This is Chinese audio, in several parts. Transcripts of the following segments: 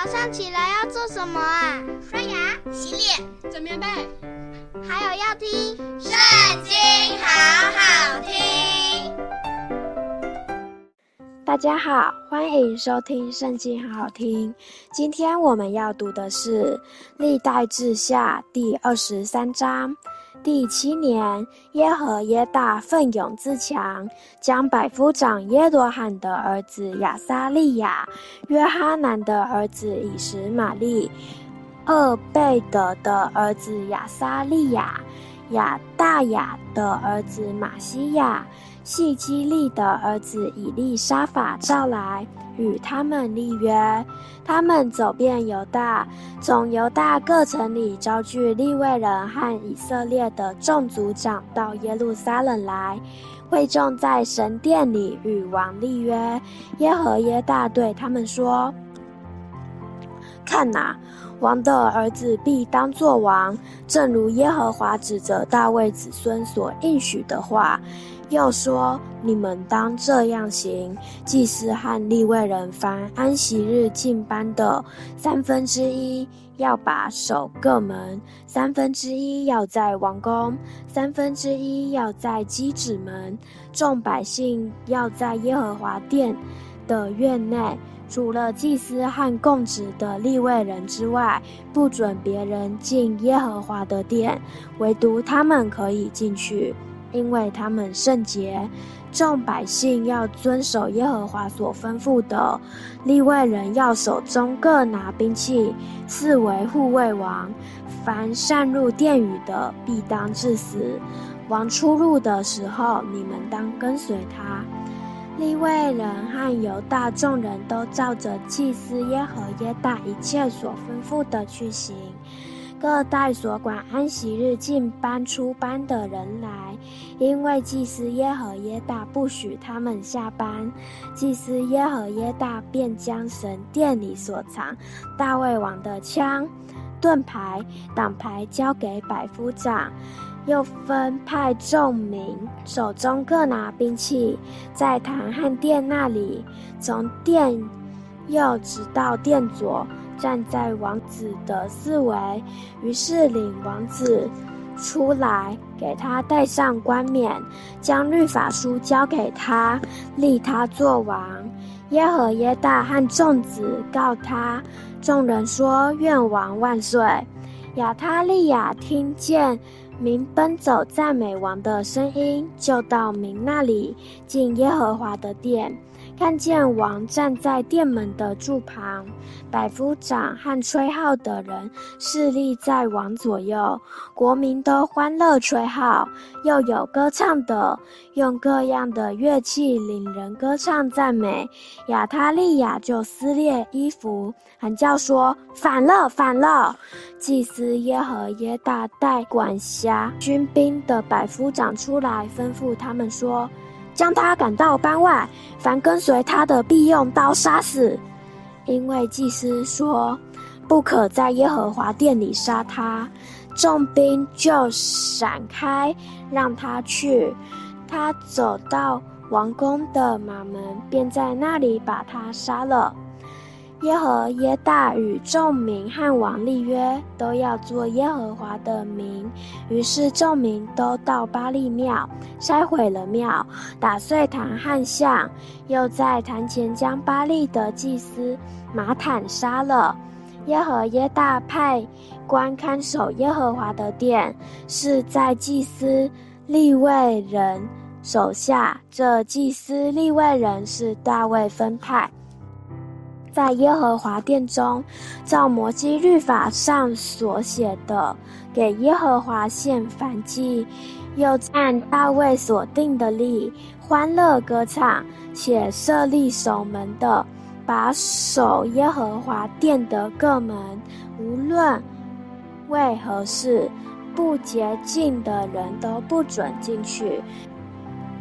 早上起来要做什么啊？刷牙、洗脸、整棉被，还有要听《圣经》，好好听。大家好，欢迎收听《圣经》，好好听。今天我们要读的是《历代志下》第二十三章。第七年，耶和耶大奋勇自强，将百夫长耶罗罕的儿子亚撒利亚、约哈南的儿子以实玛利、厄贝德的儿子亚撒利亚、亚大雅的儿子玛西亚、细基利的儿子以利沙法召来。与他们立约，他们走遍犹大，从犹大各城里招聚利未人和以色列的众族长到耶路撒冷来，会众在神殿里与王立约。耶和耶大对他们说：“看哪，王的儿子必当作王，正如耶和华指着大卫子孙所应许的话。”又说：“你们当这样行：祭司和利未人凡安息日进班的三分之一，要把守各门；三分之一要在王宫；三分之一要在机子门。众百姓要在耶和华殿的院内，除了祭司和供职的利未人之外，不准别人进耶和华的殿，唯独他们可以进去。”因为他们圣洁，众百姓要遵守耶和华所吩咐的。利未人要手中各拿兵器，四为护卫王。凡擅入殿宇的，必当致死。王出入的时候，你们当跟随他。利未人和犹大众人都照着祭司耶和耶大一切所吩咐的去行。各带所管安息日进班出班的人来，因为祭司耶和耶大不许他们下班。祭司耶和耶大便将神殿里所藏大卫王的枪、盾牌、挡牌交给百夫长，又分派众民手中各拿兵器，在坛和殿那里，从殿右直到殿左。站在王子的四围，于是领王子出来，给他戴上冠冕，将律法书交给他，立他做王。耶和耶大和众子告他，众人说：“愿王万岁！”亚他利雅听见民奔走赞美王的声音，就到民那里进耶和华的殿。看见王站在殿门的柱旁，百夫长和吹号的人侍立在王左右，国民都欢乐吹号，又有歌唱的，用各样的乐器领人歌唱赞美。亚他利雅就撕裂衣服，喊叫说：“反了，反了！”祭司耶和耶大带管辖军兵的百夫长出来，吩咐他们说。将他赶到班外，凡跟随他的必用刀杀死。因为祭司说，不可在耶和华殿里杀他。众兵就闪开，让他去。他走到王宫的马门，便在那里把他杀了。耶和耶大与众民和王立约，都要做耶和华的民。于是众民都到巴力庙，拆毁了庙，打碎坛和像，又在坛前将巴力的祭司玛坦杀了。耶和耶大派官看守耶和华的殿，是在祭司利未人手下。这祭司利未人是大卫分派。在耶和华殿中，照摩西律法上所写的，给耶和华献燔祭，又按大卫所定的例，欢乐歌唱，且设立守门的，把守耶和华殿的各门，无论为何事，不洁净的人都不准进去。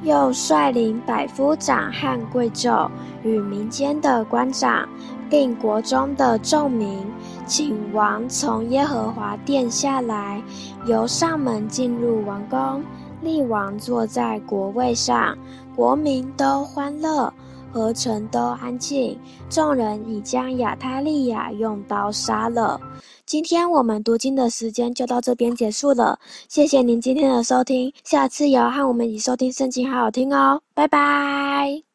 又率领百夫长和贵胄，与民间的官长，并国中的众民，请王从耶和华殿下来，由上门进入王宫，立王坐在国位上，国民都欢乐，和城都安静，众人已将亚他利亚用刀杀了。今天我们读经的时间就到这边结束了，谢谢您今天的收听，下次也要和我们一起收听圣经好好听哦，拜拜。